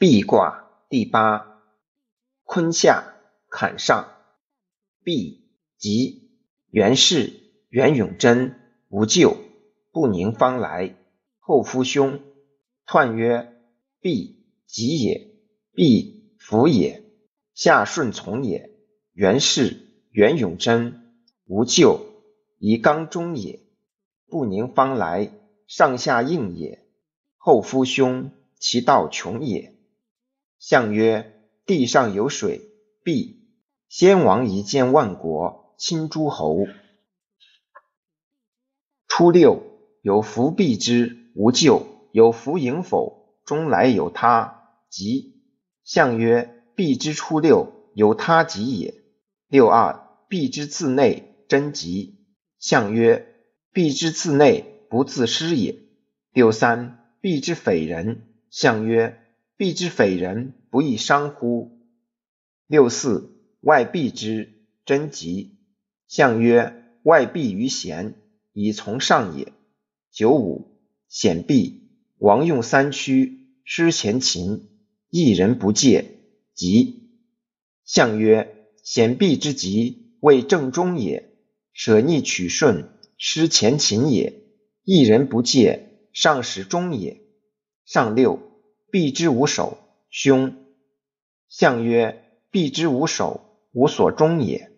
壁卦第八，坤下坎上，壁吉，元氏元永贞无咎，不宁方来，后夫兄。彖曰：壁吉也，壁福也，下顺从也。元氏元永贞无咎，以刚中也，不宁方来，上下应也。后夫兄，其道穷也。象曰：地上有水，必先王一见万国，亲诸侯。初六，有福必之，无咎；有福迎否，终来有他，吉。象曰：必之初六，有他吉也。六二，必之自内，贞吉。象曰：必之自内，不自失也。六三，必之匪人。象曰：必之匪人，不亦伤乎？六四，外必之，贞吉。象曰：外必于贤，以从上也。九五，显必，王用三驱，失前秦，一人不戒，吉。象曰：显必之吉，为正中也。舍逆取顺，失前秦也。一人不戒，上使中也。上六。必之无首，凶。相曰：必之无首，无所终也。